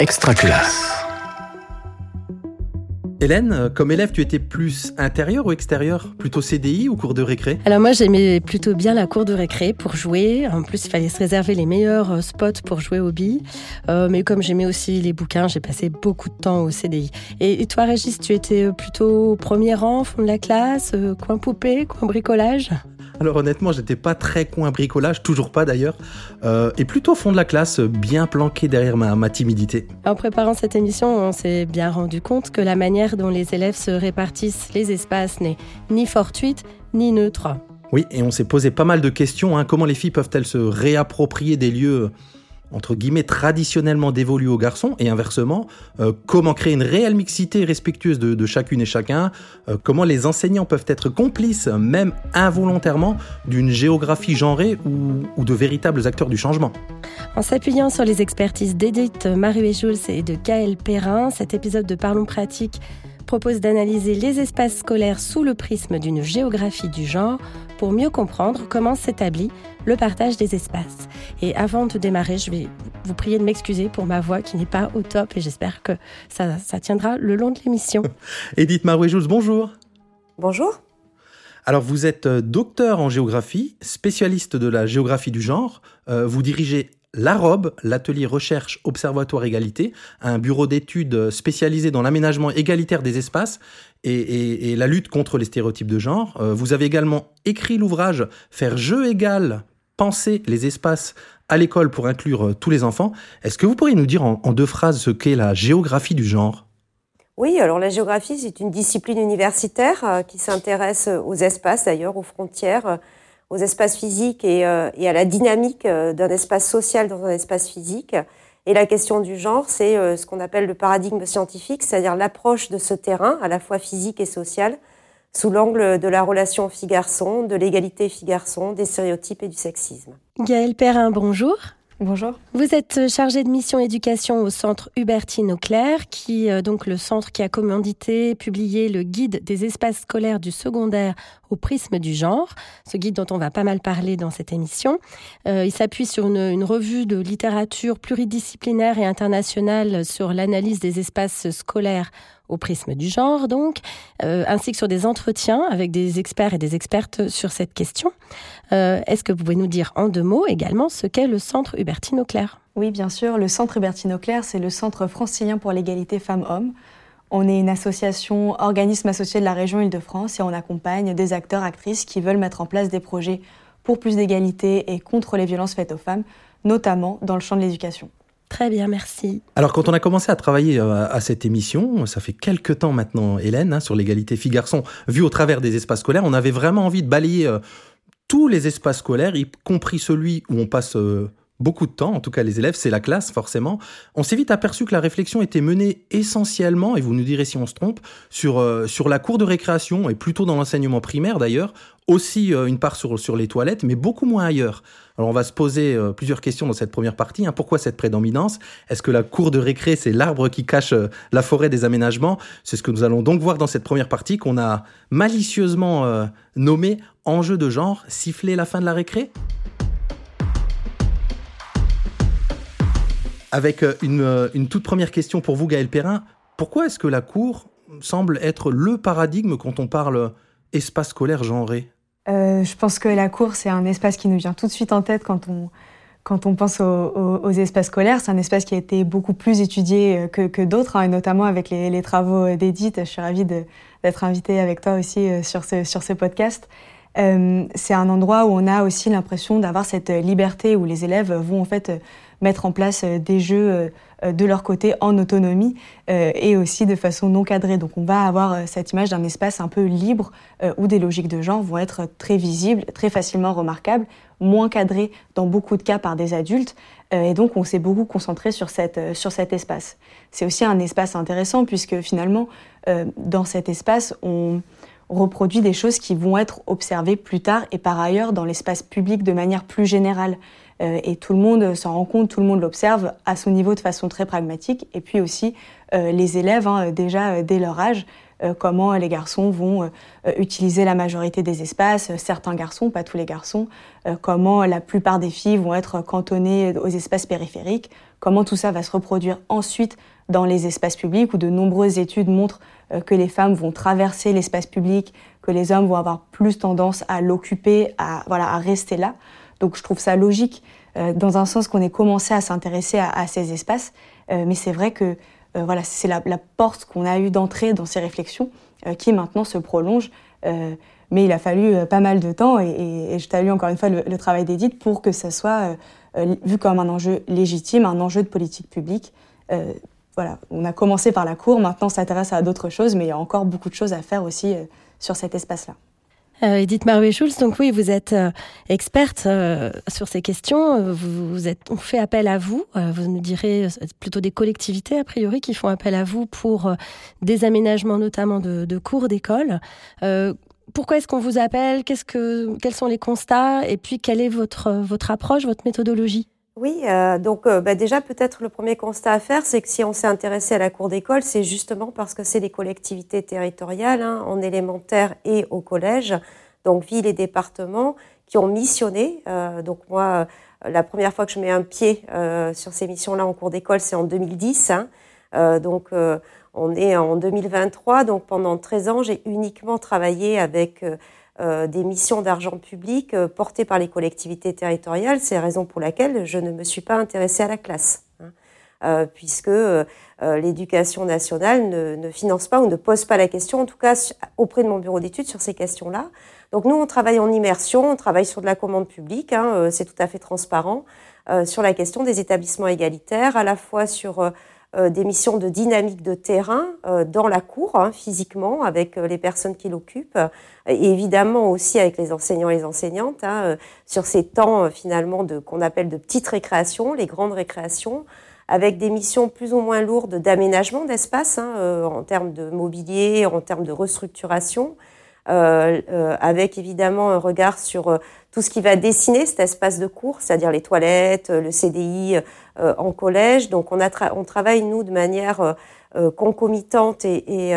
Extraculasse. Hélène, euh, comme élève, tu étais plus intérieur ou extérieur Plutôt CDI ou cours de récré? Alors moi j'aimais plutôt bien la cour de récré pour jouer. En plus il fallait se réserver les meilleurs euh, spots pour jouer au billes. Euh, mais comme j'aimais aussi les bouquins, j'ai passé beaucoup de temps au CDI. Et, toi Régis, tu étais plutôt au premier rang, fond de la classe, coin poupée, coin bricolage? Alors honnêtement, j'étais pas très coin bricolage, toujours pas d'ailleurs, euh, et plutôt au fond de la classe, bien planqué derrière ma, ma timidité. En préparant cette émission, on s'est bien rendu compte que la manière dont les élèves se répartissent les espaces n'est ni fortuite ni neutre. Oui, et on s'est posé pas mal de questions. Hein. Comment les filles peuvent-elles se réapproprier des lieux entre guillemets traditionnellement dévolus aux garçons et inversement, euh, comment créer une réelle mixité respectueuse de, chacune et chacun, euh, comment les enseignants peuvent être complices, même involontairement, d'une géographie genrée ou, de véritables acteurs du changement. En s'appuyant sur les expertises d'Edith Marie-Jules et de Gaël Perrin, cet épisode de Parlons pratique propose d'analyser les espaces scolaires sous le prisme d'une géographie du genre pour mieux comprendre comment s'établit le partage des espaces. Et avant de démarrer, je vais vous prier de m'excuser pour ma voix qui n'est pas au top et j'espère que ça, tiendra le long de l'émission. Edith Marouet-Jules, bonjour. Bonjour. Alors vous êtes euh, docteur en géographie, spécialiste de la géographie du genre. Euh, vous dirigez l'AROB, l'atelier recherche observatoire égalité, un bureau d'études spécialisé dans l'aménagement égalitaire des espaces et, la lutte contre les stéréotypes de genre. Euh, vous avez également écrit l'ouvrage Faire jeu égal, penser les espaces à l'école pour inclure euh, tous les enfants. Est-ce que vous pourriez nous dire en, en deux phrases ce qu'est la géographie du genre? Oui, alors la géographie, c'est une discipline universitaire euh, qui s'intéresse aux espaces, d'ailleurs, aux frontières, aux espaces physiques et, euh, à la dynamique euh, d'un espace social dans un espace physique. Et la question du genre, c'est euh, ce qu'on appelle le paradigme scientifique, c'est-à-dire l'approche de ce terrain, à la fois physique et social, sous l'angle de la relation fille-garçon, de l'égalité fille-garçon, des stéréotypes et du sexisme. Gaëlle Perrin, bonjour. Bonjour. Vous êtes chargé de mission éducation au centre Hubertine Auclair, qui euh, donc le centre qui a commandité, publié le guide des espaces scolaires du secondaire au prisme du genre, ce guide dont on va pas mal parler dans cette émission. Euh, il s'appuie sur une, revue de littérature pluridisciplinaire et internationale sur l'analyse des espaces scolaires au prisme du genre, donc, euh, ainsi que sur des entretiens avec des experts et des expertes sur cette question. Euh, est-ce que vous pouvez nous dire en deux mots également ce qu'est le Centre Hubertine Auclair? Oui, bien sûr. Le Centre Hubertine Auclair, c'est le Centre francilien pour l'égalité femmes-hommes. On est une association, organisme associé de la région Île-de-France et on accompagne des acteurs, actrices qui veulent mettre en place des projets pour plus d'égalité et contre les violences faites aux femmes, notamment dans le champ de l'éducation. Très bien, merci. Alors, quand on a commencé à travailler euh, à cette émission, ça fait quelques temps maintenant, Hélène, hein, sur l'égalité filles-garçons, vu au travers des espaces scolaires, on avait vraiment envie de balayer euh, tous les espaces scolaires, y compris celui où on passe euh, beaucoup de temps, en tout cas les élèves, c'est la classe forcément. On s'est vite aperçu que la réflexion était menée essentiellement, et vous nous direz si on se trompe, sur, sur la cour de récréation, et plutôt dans l'enseignement primaire d'ailleurs, aussi une part sur, sur les toilettes, mais beaucoup moins ailleurs. Alors on va se poser euh, plusieurs questions dans cette première partie. Hein. Pourquoi cette prédominance? Est-ce que la cour de récré, c'est l'arbre qui cache euh, la forêt des aménagements? C'est ce que nous allons donc voir dans cette première partie qu'on a malicieusement euh, nommé enjeu de genre, siffler la fin de la récré Avec une, une toute première question pour vous, Gaël Perrin. Pourquoi est-ce que la cour semble être le paradigme quand on parle espace scolaire genré? Euh, je pense que la cour, c'est un espace qui nous vient tout de suite en tête quand on, quand on pense aux, espaces scolaires. C'est un espace qui a été beaucoup plus étudié euh, que, d'autres, hein, et notamment avec les, travaux d'Edith. Je suis ravie d'être invitée avec toi aussi euh, sur ce, sur ce podcast. C'est un endroit où on a aussi l'impression d'avoir cette liberté, où les élèves vont en fait mettre en place des jeux de leur côté en autonomie et aussi de façon non cadrée. Donc on va avoir cette image d'un espace un peu libre où des logiques de genre vont être très visibles, très facilement remarquables, moins cadrées dans beaucoup de cas par des adultes. Et donc on s'est beaucoup concentré sur, cette, sur cet espace. C'est aussi un espace intéressant puisque finalement dans cet espace on reproduit des choses qui vont être observées plus tard et par ailleurs dans l'espace public de manière plus générale. Euh, et tout le monde s'en rend compte, tout le monde l'observe à son niveau de façon très pragmatique. Et puis aussi, euh, les élèves, hein, déjà euh, dès leur âge, comment les garçons vont utiliser la majorité des espaces, certains garçons, pas tous les garçons, comment la plupart des filles vont être cantonnées aux espaces périphériques, comment tout ça va se reproduire ensuite dans les espaces publics, où de nombreuses études montrent que les femmes vont traverser l'espace public, que les hommes vont avoir plus tendance à l'occuper, à, voilà, à rester là. Donc je trouve ça logique, dans un sens qu'on ait commencé à s'intéresser à, à, ces espaces, mais c'est vrai que euh, voilà, c'est la, porte qu'on a eue d'entrée dans ces réflexions euh, qui maintenant se prolonge. Euh, mais il a fallu pas mal de temps et, je salue encore une fois le, travail d'Edith pour que ça soit vu comme un enjeu légitime, un enjeu de politique publique. voilà, on a commencé par la cour, maintenant on s'intéresse à d'autres choses, mais il y a encore beaucoup de choses à faire aussi sur cet espace-là. Euh, Edith Marouet-Schulz, donc oui, vous êtes euh, experte euh, sur ces questions. Vous, êtes, on fait appel à vous. vous nous direz plutôt des collectivités a priori qui font appel à vous pour des aménagements notamment de, cours d'école. pourquoi est-ce qu'on vous appelle? Quels sont les constats? Et puis quelle est votre approche, votre méthodologie? Oui, euh, donc euh, bah, déjà peut-être le premier constat à faire, c'est que si on s'est intéressé à la cour d'école, c'est justement parce que c'est les collectivités territoriales, hein, en élémentaire et au collège, donc villes et départements, qui ont missionné. Euh, donc moi, la première fois que je mets un pied sur ces missions-là en cours d'école, c'est en 2010. Hein. donc on est en 2023, donc pendant 13 ans, j'ai uniquement travaillé avec euh, des missions d'argent public euh, portées par les collectivités territoriales. C'est la raison pour laquelle je ne me suis pas intéressée à la classe, hein. euh, puisque l'éducation nationale ne, finance pas ou ne pose pas la question, en tout cas auprès de mon bureau d'études, sur ces questions-là. Donc nous, on travaille en immersion, on travaille sur de la commande publique, hein, c'est tout à fait transparent, sur la question des établissements égalitaires, à la fois sur euh, des missions de dynamique de terrain euh, dans la cour, hein, physiquement, avec euh, les personnes qui l'occupent, et évidemment aussi avec les enseignants et les enseignantes, hein, sur ces temps finalement de qu'on appelle de petites récréations, les grandes récréations, avec des missions plus ou moins lourdes d'aménagement d'espace hein, en termes de mobilier, en termes de restructuration, avec évidemment un regard sur tout ce qui va dessiner cet espace de cours, c'est-à-dire les toilettes, le CDI euh, en collège. Donc on, travaille, nous, de manière euh, euh, concomitante et,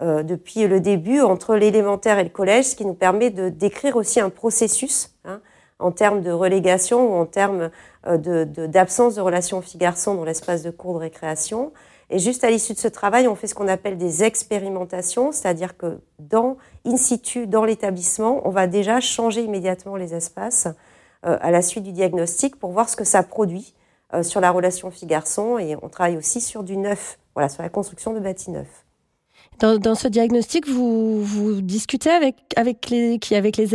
depuis le début entre l'élémentaire et le collège, ce qui nous permet de décrire aussi un processus hein, en termes de relégation ou en termes d'absence de, de, relation filles-garçons dans l'espace de cours de récréation. Et juste à l'issue de ce travail, on fait ce qu'on appelle des expérimentations, c'est-à-dire que dans in situ, dans l'établissement, on va déjà changer immédiatement les espaces à la suite du diagnostic pour voir ce que ça produit euh, sur la relation fille-garçon. Et on travaille aussi sur du neuf, voilà, sur la construction de bâtis neufs. Dans, ce diagnostic, vous, discutez avec, avec, les,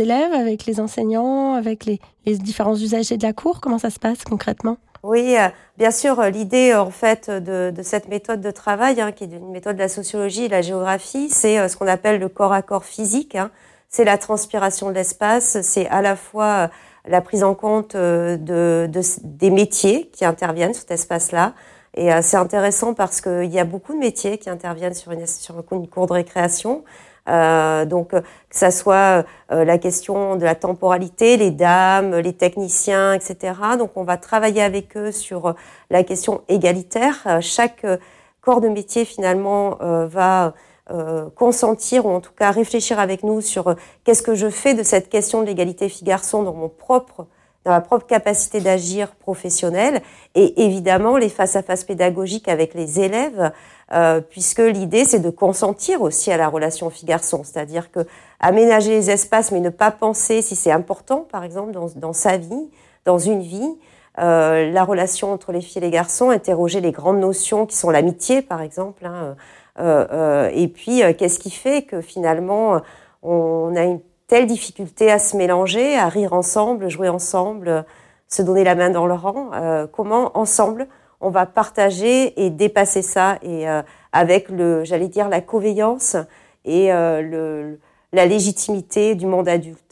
élèves, avec les enseignants, avec les différents usagers de la cour? Comment ça se passe concrètement? Oui, euh, bien sûr, euh, l'idée en fait de, cette méthode de travail, hein, qui est une méthode de la sociologie et de la géographie, c'est ce qu'on appelle le corps à corps physique. Hein. C'est la transpiration de l'espace, c'est à la fois la prise en compte euh, de, de, des métiers qui interviennent sur cet espace-là. Et euh, c'est intéressant parce qu'il y a beaucoup de métiers qui interviennent sur une, sur une cour de récréation. Euh, donc que ça soit euh, la question de la temporalité, les dames, les techniciens, etc. Donc on va travailler avec eux sur la question égalitaire. chaque corps de métier finalement va euh, consentir ou en tout cas réfléchir avec nous sur euh, qu'est-ce que je fais de cette question de l'égalité filles-garçons dans mon propre dans ma propre capacité d'agir professionnelle et évidemment les face-à-face pédagogiques avec les élèves, euh, puisque l'idée c'est de consentir aussi à la relation fille-garçon, c'est-à-dire que aménager les espaces mais ne pas penser si c'est important, par exemple dans, dans, sa vie, dans une vie, euh, la relation entre les filles et les garçons, interroger les grandes notions qui sont l'amitié, par exemple. Hein, euh, euh, et puis, euh, qu'est-ce qui fait que finalement, on a une telle difficulté à se mélanger, à rire ensemble, jouer ensemble, se donner la main dans le rang Comment, ensemble, on va partager et dépasser ça et avec le, j'allais dire, la coveillance et le, la légitimité du monde adulte.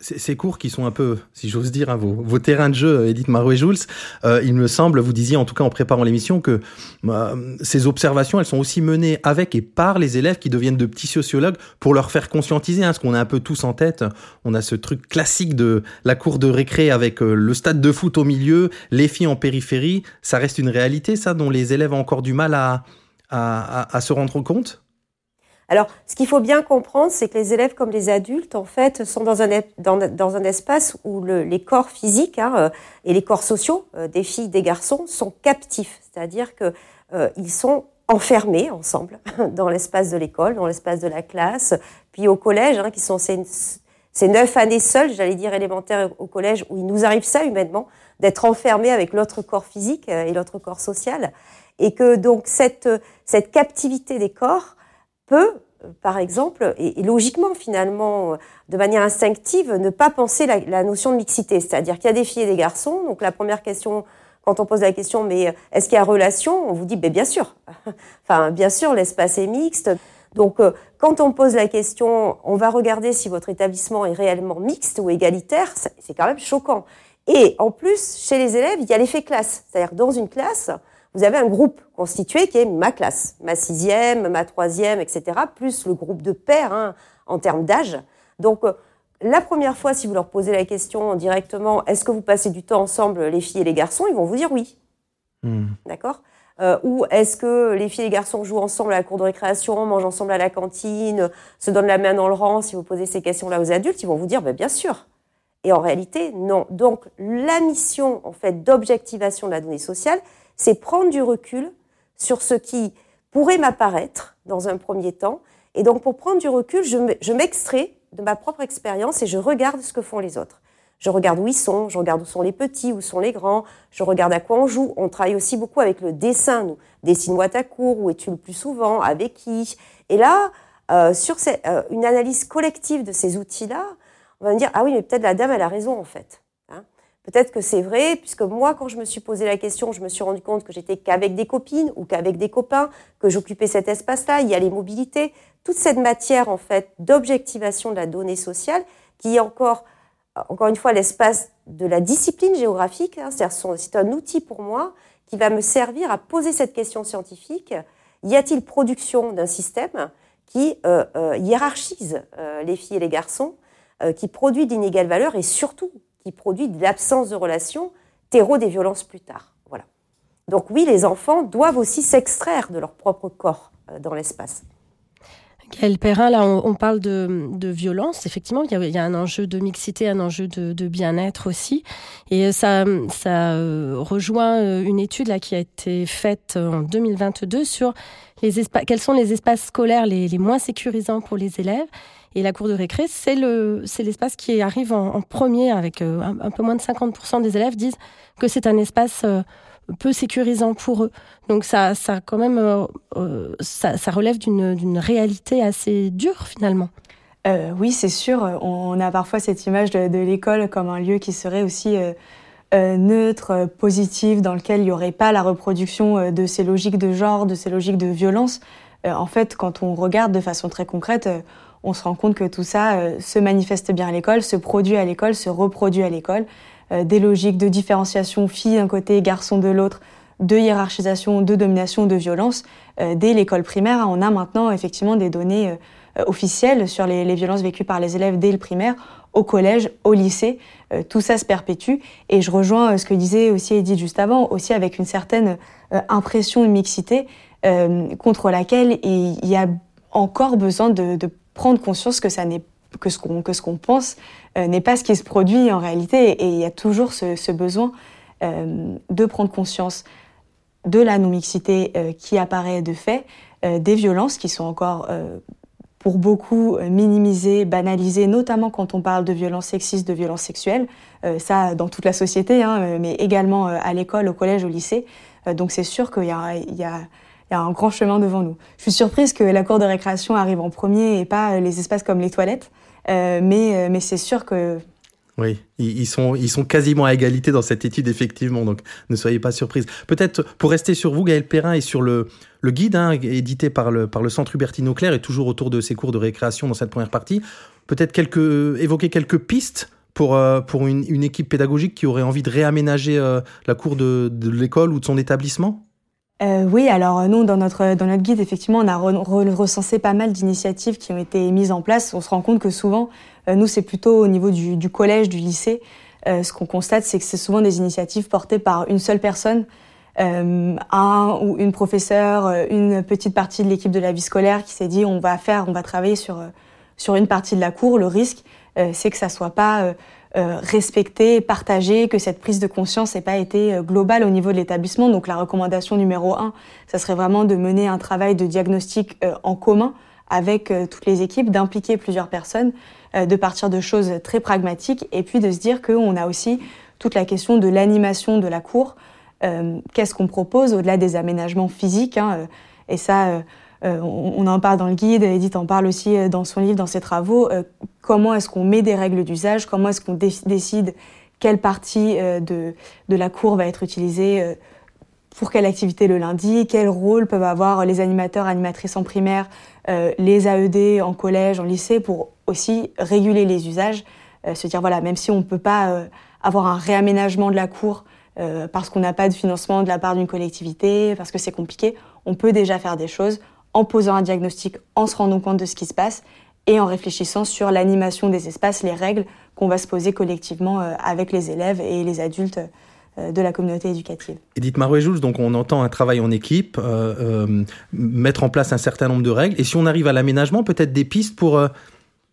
Ces cours qui sont un peu, si j'ose dire, hein, vos, vos, terrains de jeu, Edith Marouet-Jules, euh, il me semble, vous disiez en tout cas en préparant l'émission que euh, ces observations, elles sont aussi menées avec et par les élèves qui deviennent de petits sociologues pour leur faire conscientiser, hein, ce qu'on a un peu tous en tête. On a ce truc classique de la cour de récré avec euh, le stade de foot au milieu, les filles en périphérie. Ça reste une réalité, ça, dont les élèves ont encore du mal à, à, à se rendre compte? Alors, ce qu'il faut bien comprendre, c'est que les élèves comme les adultes, en fait, sont dans un, dans, dans un espace où le, les corps physiques hein, euh, et les corps sociaux euh, des filles, des garçons sont captifs, c'est-à-dire que euh, ils sont enfermés ensemble dans l'espace de l'école, dans l'espace de la classe, puis au collège, hein, qui sont ces, ces neuf années seules, j'allais dire élémentaires au collège, où il nous arrive ça humainement, d'être enfermés avec l'autre corps physique et l'autre corps social, et que donc cette, cette captivité des corps peut, par exemple, et, logiquement finalement, de manière instinctive, ne pas penser la, notion de mixité. C'est-à-dire qu'il y a des filles et des garçons. Donc la première question, quand on pose la question, mais est-ce qu'il y a relation On vous dit, ben, bien sûr. enfin, bien sûr, l'espace est mixte. Donc, euh, quand on pose la question, on va regarder si votre établissement est réellement mixte ou égalitaire, c'est quand même choquant. Et en plus, chez les élèves, il y a l'effet classe. C'est-à-dire, dans une classe, vous avez un groupe constitué qui est ma classe, ma sixième, ma troisième, etc., plus le groupe de pairs hein, en termes d'âge. Donc, euh, la première fois, si vous leur posez la question directement, est-ce que vous passez du temps ensemble, les filles et les garçons, ils vont vous dire oui. Hmm. D'accord? Euh, Ou est-ce que les filles et les garçons jouent ensemble à la cour de récréation, mangent ensemble à la cantine, se donnent la main dans le rang Si vous posez ces questions-là aux adultes, ils vont vous dire ben, bien sûr. Et en réalité, non. Donc, la mission, en fait, d'objectivation de la donnée sociale, c'est prendre du recul sur ce qui pourrait m'apparaître dans un premier temps. Et donc, pour prendre du recul, je m'extrais de ma propre expérience et je regarde ce que font les autres. Je regarde où ils sont, je regarde où sont les petits, où sont les grands, je regarde à quoi on joue. On travaille aussi beaucoup avec le dessin, nous. Dessine-moi ta cour, où es-tu le plus souvent, avec qui? Et là, euh, sur euh, une analyse collective de ces outils-là, on va me dire, ah oui, mais peut-être la dame, elle a raison, en fait. Peut-être que c'est vrai, puisque moi, quand je me suis posé la question, je me suis rendu compte que j'étais qu'avec des copines ou qu'avec des copains, que j'occupais cet espace-là. Il y a les mobilités, toute cette matière en fait d'objectivation de la donnée sociale, qui est encore, encore une fois, l'espace de la discipline géographique. Hein, c'est un outil pour moi qui va me servir à poser cette question scientifique. Y a-t-il production d'un système qui euh, euh, hiérarchise euh, les filles et les garçons, qui produit d'inégales valeurs et surtout qui produit de l'absence de relation, terreau des violences plus tard. Voilà. Donc oui, les enfants doivent aussi s'extraire de leur propre corps euh, dans l'espace. Gaël Perrin, là, on, parle de, violence. Effectivement, il y, a, un enjeu de mixité, un enjeu de, bien-être aussi. Et ça, ça euh, rejoint euh, une étude là, qui a été faite en 2022 sur les quels sont les espaces scolaires les moins sécurisants pour les élèves. Et la cour de récré, c'est le, c'est l'espace qui arrive en, premier avec euh, un, peu moins de 50% des élèves disent que c'est un espace euh, peu sécurisant pour eux. Donc ça, ça quand même, euh, ça, relève d'une, réalité assez dure finalement. oui, c'est sûr. On a parfois cette image de l'école comme un lieu qui serait aussi neutre, positif, dans lequel il n'y aurait pas la reproduction de ces logiques de genre, de ces logiques de violence. en fait, quand on regarde de façon très concrète, on se rend compte que tout ça euh, se manifeste bien à l'école, se produit à l'école, se reproduit à l'école. Euh, des logiques de différenciation filles d'un côté, garçons de l'autre, de hiérarchisation, de domination, de violence. Euh, dès l'école primaire, on a maintenant effectivement des données officielles sur les, violences vécues par les élèves dès le primaire, au collège, au lycée. tout ça se perpétue. Et je rejoins ce que disait aussi Edith juste avant, aussi avec une certaine impression de mixité contre laquelle il y a encore besoin de, de prendre conscience que ça n'est que ce qu'on que ce qu'on pense euh, n'est pas ce qui se produit en réalité et il y a toujours ce, besoin euh, de prendre conscience de la non-mixité euh, qui apparaît de fait, des violences qui sont encore pour beaucoup minimisées, banalisées, notamment quand on parle de violences sexistes, de violences sexuelles, ça dans toute la société, hein, mais également à l'école, au collège, au lycée. donc c'est sûr qu'il y a il y a un grand chemin devant nous. Je suis surprise que la cour de récréation arrive en premier et pas les espaces comme les toilettes, euh, mais, euh, mais c'est sûr que... Oui, ils sont, ils sont quasiment à égalité dans cette étude, effectivement, donc ne soyez pas surprise. Peut-être pour rester sur vous, Gaël Perrin, et sur le, le guide hein, édité par le, par le Centre Hubertine Claire, et toujours autour de ces cours de récréation dans cette première partie, peut-être quelques, évoquer quelques pistes pour, euh, pour une, une, équipe pédagogique qui aurait envie de réaménager la cour de l'école ou de son établissement? Euh, oui, alors nous, dans notre, dans notre guide, effectivement, on a recensé pas mal d'initiatives qui ont été mises en place. On se rend compte que souvent, euh, nous, c'est plutôt au niveau du, du collège, du lycée. Euh, ce qu'on constate, c'est que c'est souvent des initiatives portées par une seule personne un ou une professeure, une petite partie de l'équipe de la vie scolaire qui s'est dit on va faire, on va travailler sur sur une partie de la cour. Le risque, c'est que ça soit pas euh, respecter, partager, que cette prise de conscience n'ait pas été euh, globale au niveau de l'établissement. Donc la recommandation numéro un, ça serait vraiment de mener un travail de diagnostic euh, en commun avec toutes les équipes, d'impliquer plusieurs personnes, de partir de choses très pragmatiques et puis de se dire qu'on a aussi toute la question de l'animation de la cour. Qu'est-ce qu'on propose au-delà des aménagements physiques hein, Et ça, euh, on, en parle dans le guide, Edith en parle aussi euh, dans son livre, dans ses travaux. Euh, comment est-ce qu'on met des règles d'usage? Comment est-ce qu'on décide quelle partie de, de, la cour va être utilisée pour quelle activité le lundi? Quel rôle peuvent avoir les animateurs, animatrices en primaire, les AED en collège, en lycée, pour aussi réguler les usages? Se dire, voilà, même si on ne peut pas avoir un réaménagement de la cour parce qu'on n'a pas de financement de la part d'une collectivité, parce que c'est compliqué, on peut déjà faire des choses en posant un diagnostic, en se rendant compte de ce qui se passe et en réfléchissant sur l'animation des espaces, les règles qu'on va se poser collectivement euh, avec les élèves et les adultes euh, de la communauté éducative. Edith Marouet-Jules, donc on entend un travail en équipe, euh, mettre en place un certain nombre de règles. Et si on arrive à l'aménagement, peut-être des pistes pour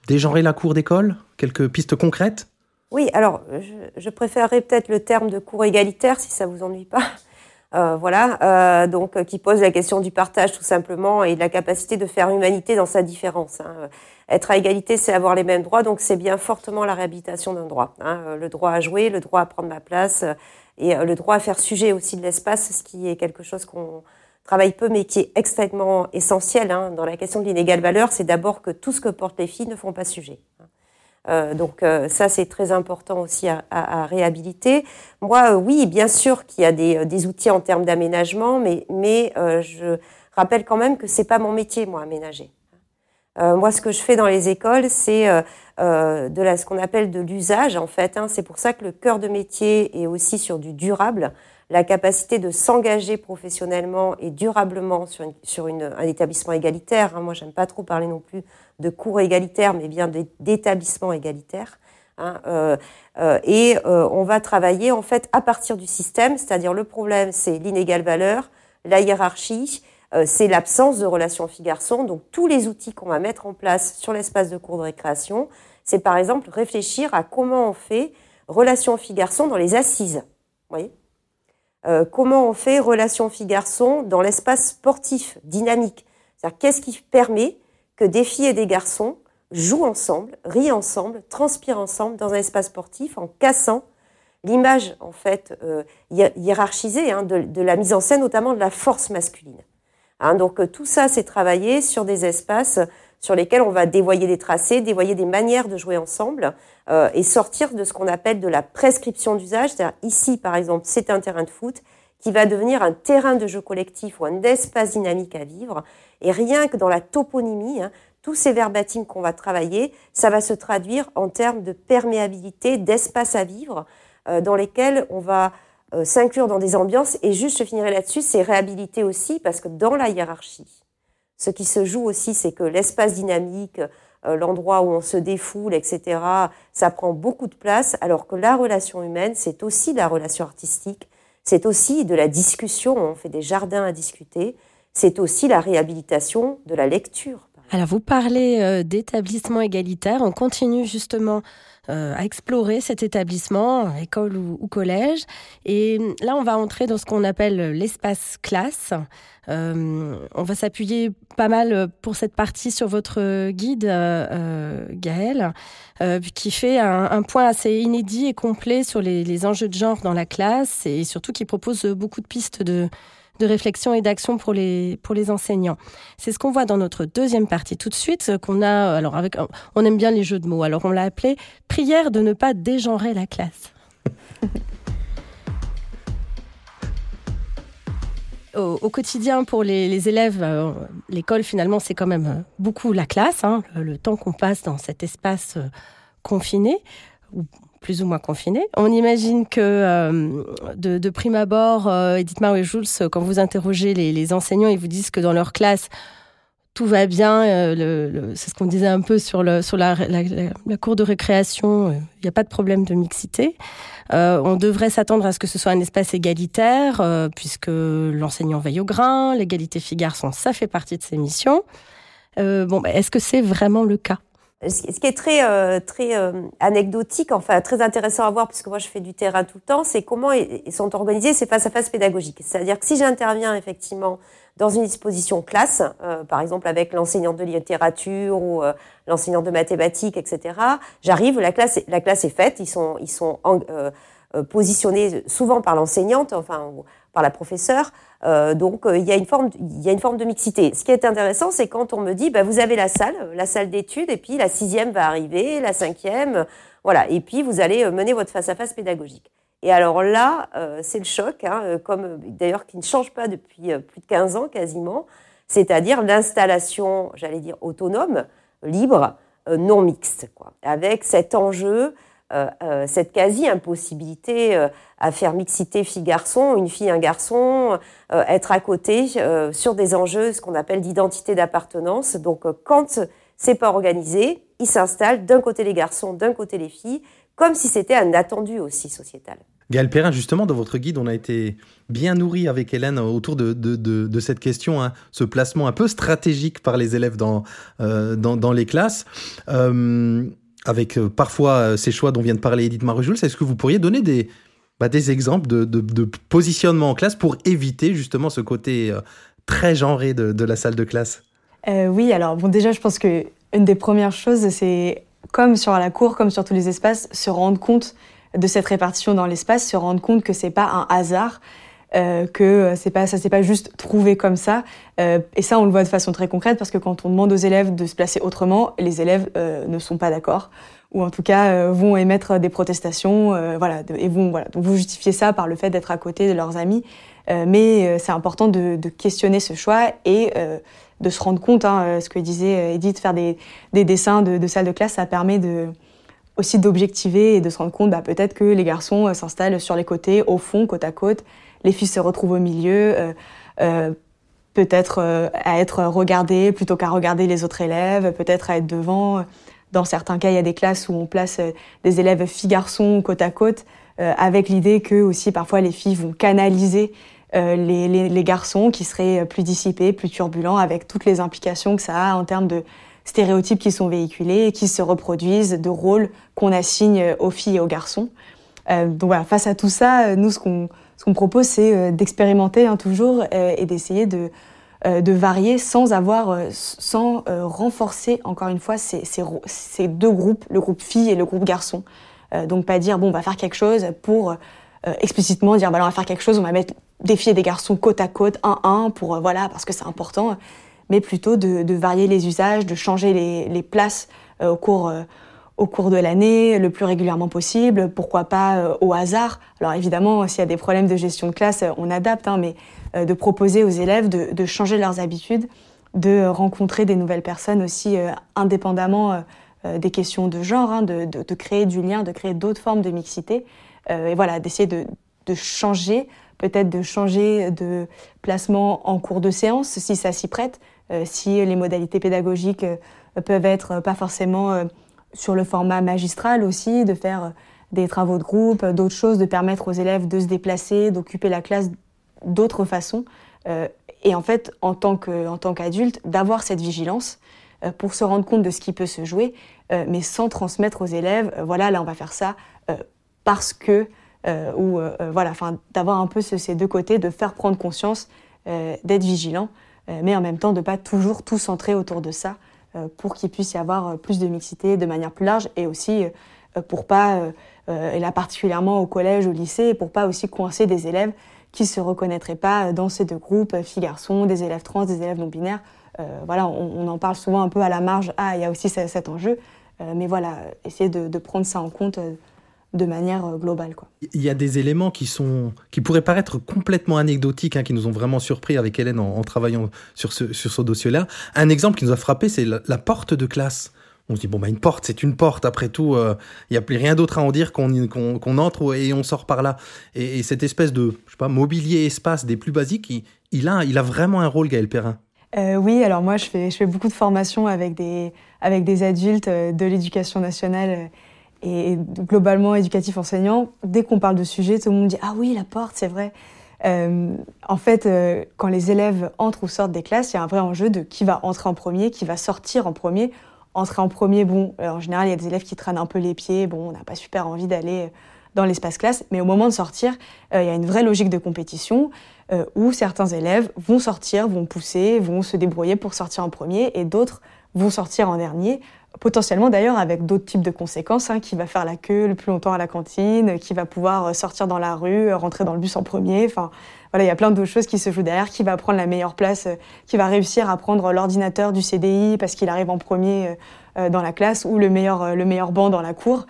dégenrer la cour d'école? Quelques pistes concrètes? Oui, alors je, je préférerais peut-être le terme de cours égalitaire si ça vous ennuie pas. Euh, voilà, euh, donc euh, qui pose la question du partage tout simplement et de la capacité de faire humanité dans sa différence. Hein. Être à égalité, c'est avoir les mêmes droits, donc c'est bien fortement la réhabilitation d'un droit. Hein. Le droit à jouer, le droit à prendre ma place et le droit à faire sujet aussi de l'espace, ce qui est quelque chose qu'on travaille peu, mais qui est extrêmement essentiel hein. dans la question de l'inégale valeur. C'est d'abord que tout ce que portent les filles ne font pas sujet. Euh, donc euh, ça, c'est très important aussi à, réhabiliter. Moi, euh, oui, bien sûr qu'il y a des, outils en termes d'aménagement, mais, mais je rappelle quand même que c'est pas mon métier, moi, aménager. moi, ce que je fais dans les écoles, c'est de la, ce qu'on appelle de l'usage, en fait. Hein. C'est pour ça que le cœur de métier est aussi sur du durable la capacité de s'engager professionnellement et durablement sur, sur un établissement égalitaire. Hein. Moi, j'aime pas trop parler non plus de cours égalitaires, mais bien d'établissement égalitaire. Hein, euh, euh, et euh, on va travailler en fait à partir du système, c'est-à-dire le problème, c'est l'inégale valeur, la hiérarchie, c'est l'absence de relation fille-garçon. Donc tous les outils qu'on va mettre en place sur l'espace de cours de récréation, c'est par exemple réfléchir à comment on fait relation fille-garçon dans les assises. Voyez? Euh, comment on fait relation fille-garçon dans l'espace sportif, dynamique? C'est-à-dire qu'est-ce qui permet que des filles et des garçons jouent ensemble, rient ensemble, transpirent ensemble dans un espace sportif en cassant l'image en fait euh, hiérarchisée hein, de, la mise en scène, notamment de la force masculine. Hein, donc euh, tout ça, c'est travailler sur des espaces sur lesquels on va dévoyer des tracés, dévoyer des manières de jouer ensemble euh, et sortir de ce qu'on appelle de la prescription d'usage. C'est-à-dire ici, par exemple, c'est un terrain de foot qui va devenir un terrain de jeu collectif ou un espace dynamique à vivre. Et rien que dans la toponymie, hein, tous ces verbatims qu'on va travailler, ça va se traduire en termes de perméabilité, d'espace à vivre, euh, dans lesquels on va euh, s'inclure dans des ambiances. Et juste, je finirai là-dessus, c'est réhabiliter aussi, parce que dans la hiérarchie, ce qui se joue aussi, c'est que l'espace dynamique, euh, l'endroit où on se défoule, etc., ça prend beaucoup de place, alors que la relation humaine, c'est aussi la relation artistique, c'est aussi de la discussion, on fait des jardins à discuter, c'est aussi la réhabilitation de la lecture. Alors vous parlez euh, d'établissement égalitaire, on continue justement euh, à explorer cet établissement, école ou, collège. Et là, on va entrer dans ce qu'on appelle l'espace classe. Euh, on va s'appuyer pas mal pour cette partie sur votre guide, euh, Gaël, euh, qui fait un, point assez inédit et complet sur les, enjeux de genre dans la classe et surtout qui propose beaucoup de pistes de, de réflexion et d'action pour les, pour les enseignants. C'est ce qu'on voit dans notre deuxième partie tout de suite, qu'on a, alors avec, on aime bien les jeux de mots, alors on l'a appelé prière de ne pas dégenrer la classe. au, quotidien pour les, élèves, euh, l'école finalement c'est quand même beaucoup la classe, hein, le, temps qu'on passe dans cet espace euh, confiné, plus ou moins confinés. On imagine que euh, de, prime abord, euh, Edith Marie Jules, quand vous interrogez les, enseignants, ils vous disent que dans leur classe, tout va bien. Euh, c'est ce qu'on disait un peu sur, la, cour de récréation. Il n'y a pas de problème de mixité. Euh, on devrait s'attendre à ce que ce soit un espace égalitaire, euh, puisque l'enseignant veille au grain, l'égalité filles-garçons, ça fait partie de ses missions. bon, bah, est-ce que c'est vraiment le cas? Ce qui est très euh, très euh, anecdotique, enfin très intéressant à voir, puisque moi je fais du terrain tout le temps, c'est comment ils sont organisés ces face-à-face pédagogiques. C'est-à-dire que si j'interviens effectivement dans une disposition classe, euh, par exemple avec l'enseignant de littérature ou l'enseignant de mathématiques, etc., j'arrive, la classe, la classe est faite, ils sont, ils sont positionnés souvent par l'enseignante, enfin par la professeure, euh, donc euh, il y a une forme, il y a une forme de mixité. Ce qui est intéressant, c'est quand on me dit, bah, vous avez la salle, la salle d'études, et puis la sixième va arriver, la cinquième, voilà, et puis vous allez euh, mener votre face à face pédagogique. Et alors là, c'est le choc, hein, comme d'ailleurs qui ne change pas depuis plus de 15 ans quasiment, c'est-à-dire l'installation, j'allais dire autonome, libre, non mixte, quoi, avec cet enjeu cette quasi-impossibilité euh, à faire mixité fille-garçon, une fille, un garçon, être à côté sur des enjeux, ce qu'on appelle d'identité d'appartenance. Donc quand c'est pas organisé, ils s'installent d'un côté les garçons, d'un côté les filles, comme si c'était un attendu aussi sociétal. Gaël Perrin, justement, dans votre guide, on a été bien nourri avec Hélène autour de, cette question, hein, ce placement un peu stratégique par les élèves dans, les classes avec euh, parfois euh, ces choix dont vient de parler Edith Marujuls, est-ce que vous pourriez donner des, bah, exemples de, positionnement en classe pour éviter justement ce côté euh, très genré de, de, la salle de classe? Oui, alors bon, déjà, je pense que une des premières choses, c'est comme sur la cour, comme sur tous les espaces, se rendre compte de cette répartition dans l'espace, se rendre compte que c'est pas un hasard, euh, que c'est pas ça s'est pas juste trouvé comme ça. Euh, et ça on le voit de façon très concrète parce que quand on demande aux élèves de se placer autrement les élèves euh, ne sont pas d'accord. Ou en tout cas euh, vont émettre des protestations euh, voilà et vont voilà donc vous justifiez ça par le fait d'être à côté de leurs amis. Mais c'est important de, de, questionner ce choix et de se rendre compte hein, ce que disait Edith faire des, des dessins de, de salle de classe ça permet de aussi d'objectiver et de se rendre compte bah, peut-être que les garçons s'installent sur les côtés au fond côte à côte les filles se retrouvent au milieu, euh, euh, peut-être euh, à être regardées plutôt qu'à regarder les autres élèves, peut-être à être devant. Dans certains cas, il y a des classes où on place des élèves filles-garçons côte à côte, avec l'idée que aussi parfois les filles vont canaliser les, garçons qui seraient plus dissipés, plus turbulents, avec toutes les implications que ça a en termes de stéréotypes qui sont véhiculés qui se reproduisent, de rôles qu'on assigne aux filles et aux garçons. donc voilà, face à tout ça, nous, ce qu'on ce qu'on propose, c'est euh, d'expérimenter hein, toujours euh, et d'essayer de, euh, de varier sans avoir, sans renforcer encore une fois ces, deux groupes, le groupe filles et le groupe garçons. donc pas dire bon, on va faire quelque chose pour explicitement dire bah on va faire quelque chose, on va mettre des filles et des garçons côte à côte, un un pour voilà parce que c'est important, mais plutôt de, de, varier les usages, de changer les, les places au cours au cours de l'année, le plus régulièrement possible, pourquoi pas euh, au hasard. Alors évidemment, s'il y a des problèmes de gestion de classe, euh, on adapte, hein, mais euh, de proposer aux élèves de, de, changer leurs habitudes, de rencontrer des nouvelles personnes aussi indépendamment des questions de genre, hein, de, de, créer du lien, de créer d'autres formes de mixité, et voilà, d'essayer de, changer, peut-être de changer de placement en cours de séance si ça s'y prête, si les modalités pédagogiques peuvent être pas forcément sur le format magistral aussi, de faire euh, des travaux de groupe, euh, d'autres choses, de permettre aux élèves de se déplacer, d'occuper la classe d'autres façons. Euh, et en fait, en tant qu'adulte, d'avoir cette vigilance pour se rendre compte de ce qui peut se jouer, mais sans transmettre aux élèves, voilà, là on va faire ça parce que, ou voilà, enfin, d'avoir un peu ces deux côtés, de faire prendre conscience, d'être vigilant, mais en même temps de pas toujours tout centrer autour de ça, pour qu'il puisse y avoir euh, plus de mixité de manière plus large et aussi euh, pour pas, et là particulièrement au collège, au lycée, pour pas aussi coincer des élèves qui se reconnaîtraient pas dans ces deux groupes, filles-garçons, des élèves trans, des élèves non-binaires. voilà, on, en parle souvent un peu à la marge. Ah, il y a aussi cet enjeu. mais voilà, essayer de, prendre ça en compte de manière euh, globale. Quoi. Il y a des éléments qui, sont, qui pourraient paraître complètement anecdotiques, hein, qui nous ont vraiment surpris avec Hélène en, travaillant sur ce, sur ce dossier-là. Un exemple qui nous a frappé, c'est la, porte de classe. On se dit, bon, bah, une porte, c'est une porte. Après tout, euh, il n'y a plus rien d'autre à en dire qu'on qu'on entre et on sort par là. Et, cette espèce de, je sais pas, mobilier espace des plus basiques, il, il, a, il a vraiment un rôle, Gaël Perrin. Oui, alors moi je fais, je fais beaucoup de formations avec des, avec des adultes de l'éducation nationale et globalement éducatif enseignant. Dès qu'on parle de sujet, tout le monde dit Ah oui, la porte, c'est vrai. Euh, en fait, euh, quand les élèves entrent ou sortent des classes, il y a un vrai enjeu de qui va entrer en premier, qui va sortir en premier. Entrer en premier, bon, euh, en général, il y a des élèves qui traînent un peu les pieds, bon, on n'a pas super envie d'aller dans l'espace classe, mais au moment de sortir, il y a une vraie logique de compétition où certains élèves vont sortir, vont pousser, vont se débrouiller pour sortir en premier, et d'autres vont sortir en dernier potentiellement d'ailleurs avec d'autres types de conséquences, hein, qui va faire la queue le plus longtemps à la cantine, qui va pouvoir euh, sortir dans la rue, euh, rentrer dans le bus en premier. Enfin, voilà, il y a plein d'autres choses qui se jouent derrière, qui va prendre la meilleure place, euh, qui va réussir à prendre l'ordinateur du CDI parce qu'il arrive en premier dans la classe ou le meilleur, le meilleur banc dans la cour.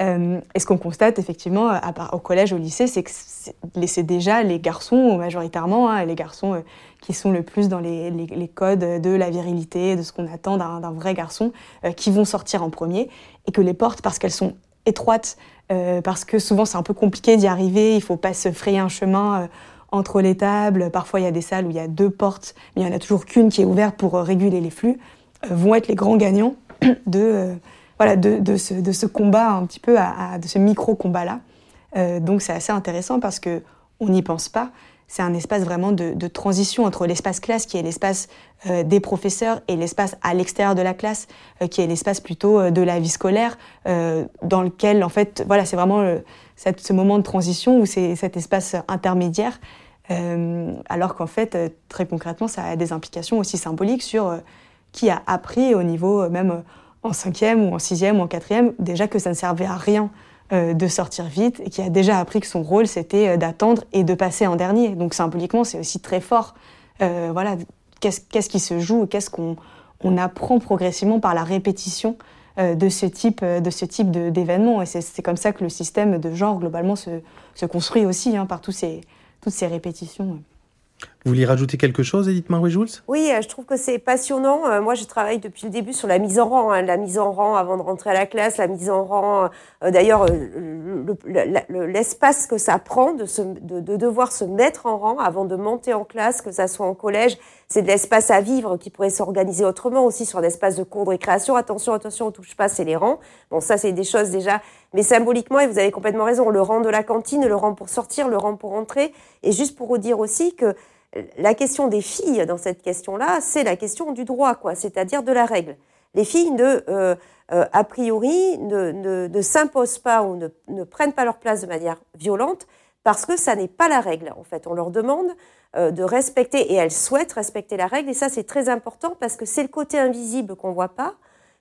Et ce qu'on constate effectivement au collège, au lycée, c'est que c'est déjà les garçons majoritairement, hein, les garçons qui sont le plus dans les, codes de la virilité, de ce qu'on attend d'un vrai garçon, euh, qui vont sortir en premier, et que les portes, parce qu'elles sont étroites, euh, parce que souvent c'est un peu compliqué d'y arriver, il faut pas se frayer un chemin euh, entre les tables, parfois il y a des salles où il y a deux portes, mais il n'y en a toujours qu'une qui est ouverte pour réguler les flux, vont être les grands gagnants de, voilà, de, ce, de, ce, combat un petit peu, de ce micro-combat-là. donc c'est assez intéressant parce qu'on n'y pense pas, c'est un espace vraiment de, transition entre l'espace classe, qui est l'espace euh, des professeurs, et l'espace à l'extérieur de la classe, euh, qui est l'espace plutôt euh, de la vie scolaire, dans lequel, en fait, voilà, c'est vraiment ce moment de transition où c'est cet espace intermédiaire, alors qu'en fait, très concrètement, ça a des implications aussi symboliques sur qui a appris au niveau, même en cinquième ou en sixième ou en quatrième, déjà que ça ne servait à rien euh, de sortir vite et qui a déjà appris que son rôle c'était euh, d'attendre et de passer en dernier. Donc symboliquement, c'est aussi très fort. Euh, voilà, qu'est-ce qui se joue, qu'est-ce qu'on on apprend progressivement par la répétition de ce type de d'événements. Et c'est comme ça que le système de genre globalement se, construit aussi hein, par toutes ces répétitions. Vous vouliez rajouter quelque chose, Edith Marouet-Jules Oui, euh, je trouve que c'est passionnant. Euh, moi, je travaille depuis le début sur la mise en rang, hein, la mise en rang avant de rentrer à la classe, la mise en rang. Euh, d'ailleurs, l'espace que ça prend de, de, devoir se mettre en rang avant de monter en classe, que ça soit en collège, c'est de l'espace à vivre qui pourrait s'organiser autrement aussi sur l'espace de cours de récréation. Attention, attention, on touche pas, c'est les rangs. Bon, ça, c'est des choses déjà. Mais symboliquement, et vous avez complètement raison, le rang de la cantine, le rang pour sortir, le rang pour entrer. Et juste pour vous dire aussi que la question des filles dans cette question-là, c'est la question du droit, quoi, c'est-à-dire de la règle. Les filles ne, euh, euh, a priori, ne, s'imposent pas ou ne, prennent pas leur place de manière violente parce que ça n'est pas la règle. En fait, on leur demande euh, de respecter et elles souhaitent respecter la règle et ça c'est très important parce que c'est le côté invisible qu'on voit pas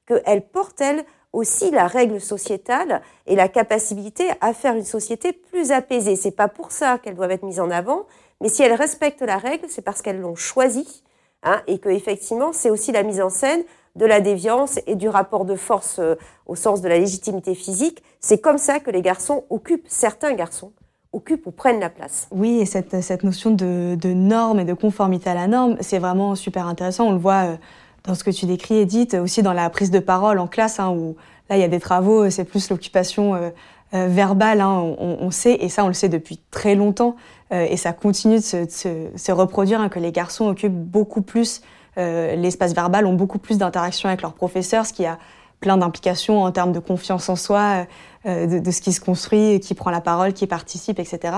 qu'elles portent elles aussi la règle sociétale et la capacité à faire une société plus apaisée. C'est pas pour ça qu'elles doivent être mises en avant, mais si elles respectent la règle, c'est parce qu'elles l'ont choisie, hein, et que effectivement, c'est aussi la mise en scène de la déviance et du rapport de force euh, au sens de la légitimité physique. C'est comme ça que les garçons occupent, certains garçons occupent ou prennent la place. Oui, et cette, cette notion de, norme et de conformité à la norme, c'est vraiment super intéressant. On le voit euh, dans ce que tu décris, Edith, aussi dans la prise de parole en classe, hein, où là, il y a des travaux, c'est plus l'occupation euh, euh, verbal, hein, on, sait, et ça on le sait depuis très longtemps, euh, et ça continue de se, reproduire, hein, que les garçons occupent beaucoup plus euh, l'espace verbal, ont beaucoup plus d'interactions avec leurs professeurs, ce qui a plein d'implications en termes de confiance en soi, de, ce qui se construit, qui prend la parole, qui participe, etc.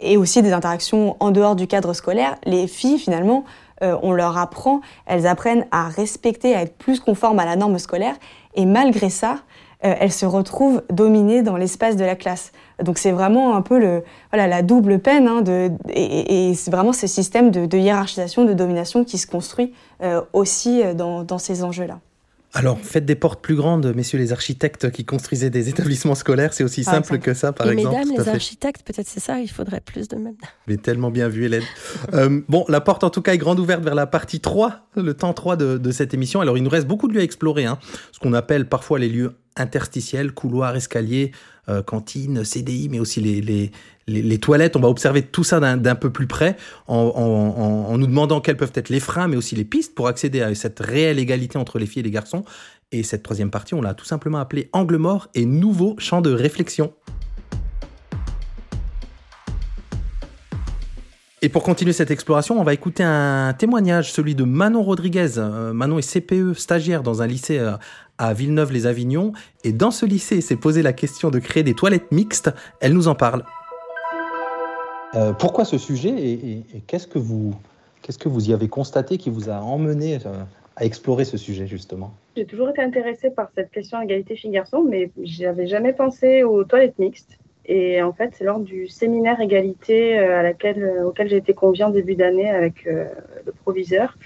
et aussi des interactions en dehors du cadre scolaire. Les filles, finalement, on leur apprend, elles apprennent à respecter, à être plus conformes à la norme scolaire, et malgré ça, euh, elle se retrouve dominée dans l'espace de la classe. Donc c'est vraiment un peu le, voilà, la double peine hein, de, et, c'est vraiment ce système de, hiérarchisation, de domination qui se construit euh, aussi euh, dans, dans ces enjeux-là. Alors, faites des portes plus grandes, messieurs les architectes qui construisaient des établissements scolaires. C'est aussi simple que ça, par et exemple. Mesdames, les architectes, peut-être c'est ça, il faudrait plus de mesdames. Mais tellement bien vu, Hélène. bon, la porte, en tout cas, est grande ouverte vers la partie 3, le temps 3 de, de cette émission. Alors, il nous reste beaucoup de lieux à explorer, hein, ce qu'on appelle parfois les lieux interstitiels, couloirs, escaliers, euh, cantines, CDI, mais aussi les, les, toilettes. On va observer tout ça d'un peu plus près en, nous demandant quels peuvent être les freins, mais aussi les pistes pour accéder à cette réelle égalité entre les filles et les garçons. Et cette troisième partie, on l'a tout simplement appelée Angle mort et nouveau champ de réflexion. Et pour continuer cette exploration, on va écouter un témoignage, celui de Manon Rodriguez. Manon est CPE, stagiaire dans un lycée à Villeneuve-les-Avignon. Et dans ce lycée, s'est posé la question de créer des toilettes mixtes. Elle nous en parle. Euh, pourquoi ce sujet et, qu'est-ce que vous qu'est-ce que vous y avez constaté qui vous a emmené euh, à explorer ce sujet justement? J'ai toujours été intéressée par cette question d'égalité filles-garçons, mais j'avais jamais pensé aux toilettes mixtes. Et en fait, c'est lors du séminaire égalité euh, à laquelle, auquel j'ai été conviée en début d'année avec le proviseur,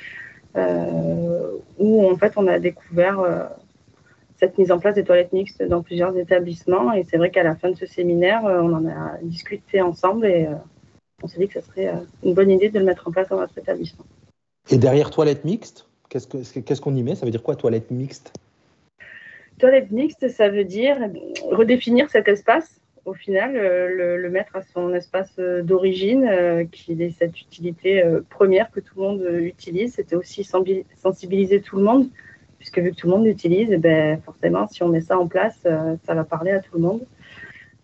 où en fait on a découvert cette mise en place des toilettes mixtes dans plusieurs établissements. Et c'est vrai qu'à la fin de ce séminaire, on en a discuté ensemble et on s'est dit que ce serait euh, une bonne idée de le mettre en place dans notre établissement. Et derrière toilette mixte, qu'est-ce qu'on y met? Ça veut dire quoi toilette mixte Toilette mixte, ça veut dire redéfinir cet espace, au final, euh, le, mettre à son espace euh, d'origine, qui est cette utilité première que tout le monde utilise. C'était aussi sensibiliser tout le monde, puisque vu que tout le monde l'utilise, eh ben, forcément, si on met ça en place, ça va parler à tout le monde.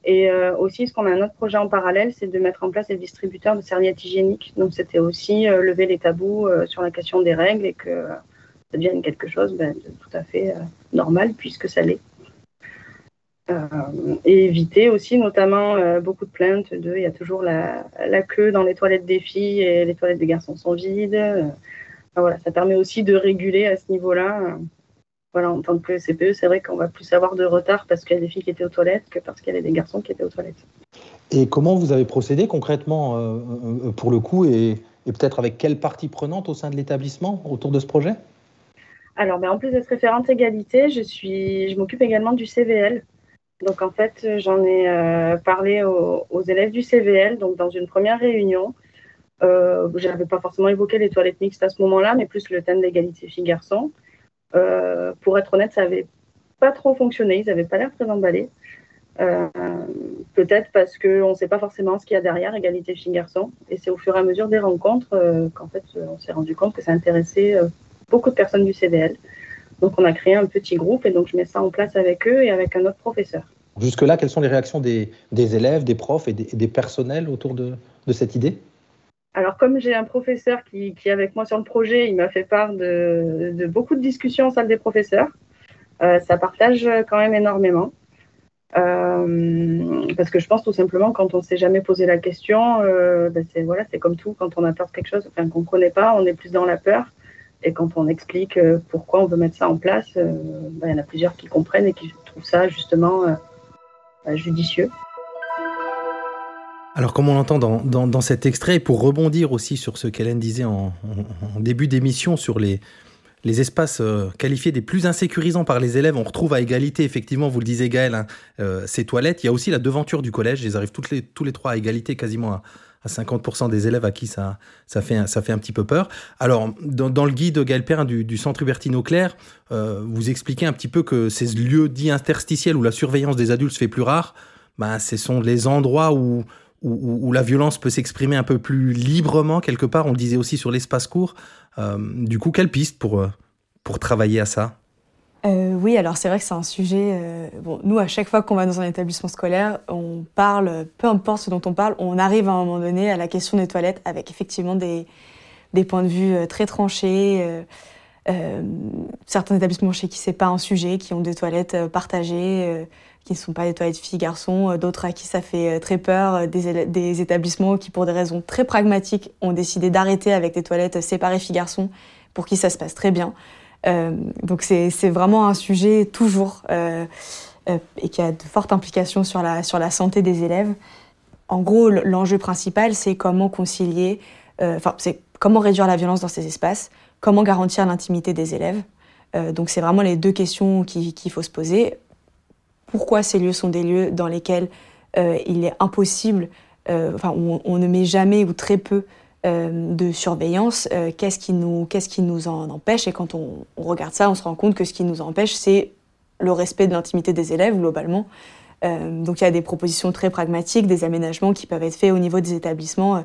Et euh, aussi, ce qu'on a un autre projet en parallèle, c'est de mettre en place des distributeurs de serviettes hygiéniques. Donc, c'était aussi euh, lever les tabous euh, sur la question des règles et que ça devienne quelque chose ben, de tout à fait normal puisque ça l'est. et éviter aussi, notamment, beaucoup de plaintes de il y a toujours la, la, queue dans les toilettes des filles et les toilettes des garçons sont vides. Voilà, ça permet aussi de réguler à ce niveau-là voilà, en tant que CPE, c'est vrai qu'on va plus avoir de retard parce qu'il y a des filles qui étaient aux toilettes que parce qu'il y avait des garçons qui étaient aux toilettes. Et comment vous avez procédé concrètement euh, euh, pour le coup et, peut-être avec quelle partie prenante au sein de l'établissement autour de ce projet? Alors, ben, en plus d'être référente égalité, je, suis, je m'occupe également du CVL. Donc en fait, j'en ai euh, parlé aux, élèves du CVL donc dans une première réunion. Je n'avais pas forcément évoqué les toilettes mixtes à ce moment-là, mais plus le thème d'égalité filles-garçons. Euh, pour être honnête, ça n'avait pas trop fonctionné. Ils n'avaient pas l'air très emballés. Euh, peut-être parce qu'on ne sait pas forcément ce qu'il y a derrière égalité filles-garçons. Et c'est au fur et à mesure des rencontres euh, qu'en fait, on s'est rendu compte que ça intéressait beaucoup de personnes du CVL. Donc, on a créé un petit groupe et donc je mets ça en place avec eux et avec un autre professeur. Jusque-là, quelles sont les réactions des, élèves, des profs et des, personnels autour de cette idée? Alors, comme j'ai un professeur qui, est avec moi sur le projet, il m'a fait part de, beaucoup de discussions en salle des professeurs. Euh, ça partage quand même énormément. Euh, parce que je pense tout simplement, quand on ne s'est jamais posé la question, euh, ben c'est voilà, comme tout, quand on a peur de quelque chose enfin, qu'on ne connaît pas, on est plus dans la peur. Et quand on explique pourquoi on veut mettre ça en place, ben, il y en a plusieurs qui comprennent et qui trouvent ça justement judicieux. Alors, comme on l'entend dans, cet extrait, pour rebondir aussi sur ce qu'Hélène disait en, début d'émission sur les, espaces euh, qualifiés des plus insécurisants par les élèves, on retrouve à égalité, effectivement, vous le disiez Gaël, hein, euh, ces toilettes. Il y a aussi la devanture du collège. Ils arrivent toutes les, tous les trois à égalité, quasiment à, 50% des élèves à qui ça, fait, un, petit peu peur. Alors, dans, le guide Gaël Perrin du, Centre Hubertine Auclair, euh, vous expliquez un petit peu que ces lieux dits interstitiels où la surveillance des adultes se fait plus rare, ben, ce sont les endroits où où, la violence peut s'exprimer un peu plus librement quelque part. On le disait aussi sur l'espace court. Euh, du coup, quelle piste pour, euh, pour travailler à ça? Euh, oui, alors c'est vrai que c'est un sujet. bon, nous, à chaque fois qu'on va dans un établissement scolaire, on parle, peu importe ce dont on parle, on arrive à un moment donné à la question des toilettes avec effectivement des, des points de vue très tranchés. Certains établissements chez qui c'est pas un sujet, qui ont des toilettes partagées qui ne sont pas des toilettes filles-garçons, euh, d'autres à qui ça fait euh, très peur, euh, des, établissements qui, pour des raisons très pragmatiques, ont décidé d'arrêter avec des toilettes séparées filles-garçons, pour qui ça se passe très bien. donc c'est vraiment un sujet toujours et qui a de fortes implications sur la, sur la santé des élèves. En gros, l'enjeu principal, c'est comment concilier, enfin, c'est comment réduire la violence dans ces espaces, comment garantir l'intimité des élèves. donc c'est vraiment les deux questions qu'il faut se poser pourquoi ces lieux sont des lieux dans lesquels euh, il est impossible, euh, enfin, on, ne met jamais ou très peu euh, de surveillance, qu'est-ce qui, nous, qu'est-ce qui nous en empêche? Et quand on, regarde ça, on se rend compte que ce qui nous empêche, c'est le respect de l'intimité des élèves globalement. donc il y a des propositions très pragmatiques, des aménagements qui peuvent être faits au niveau des établissements.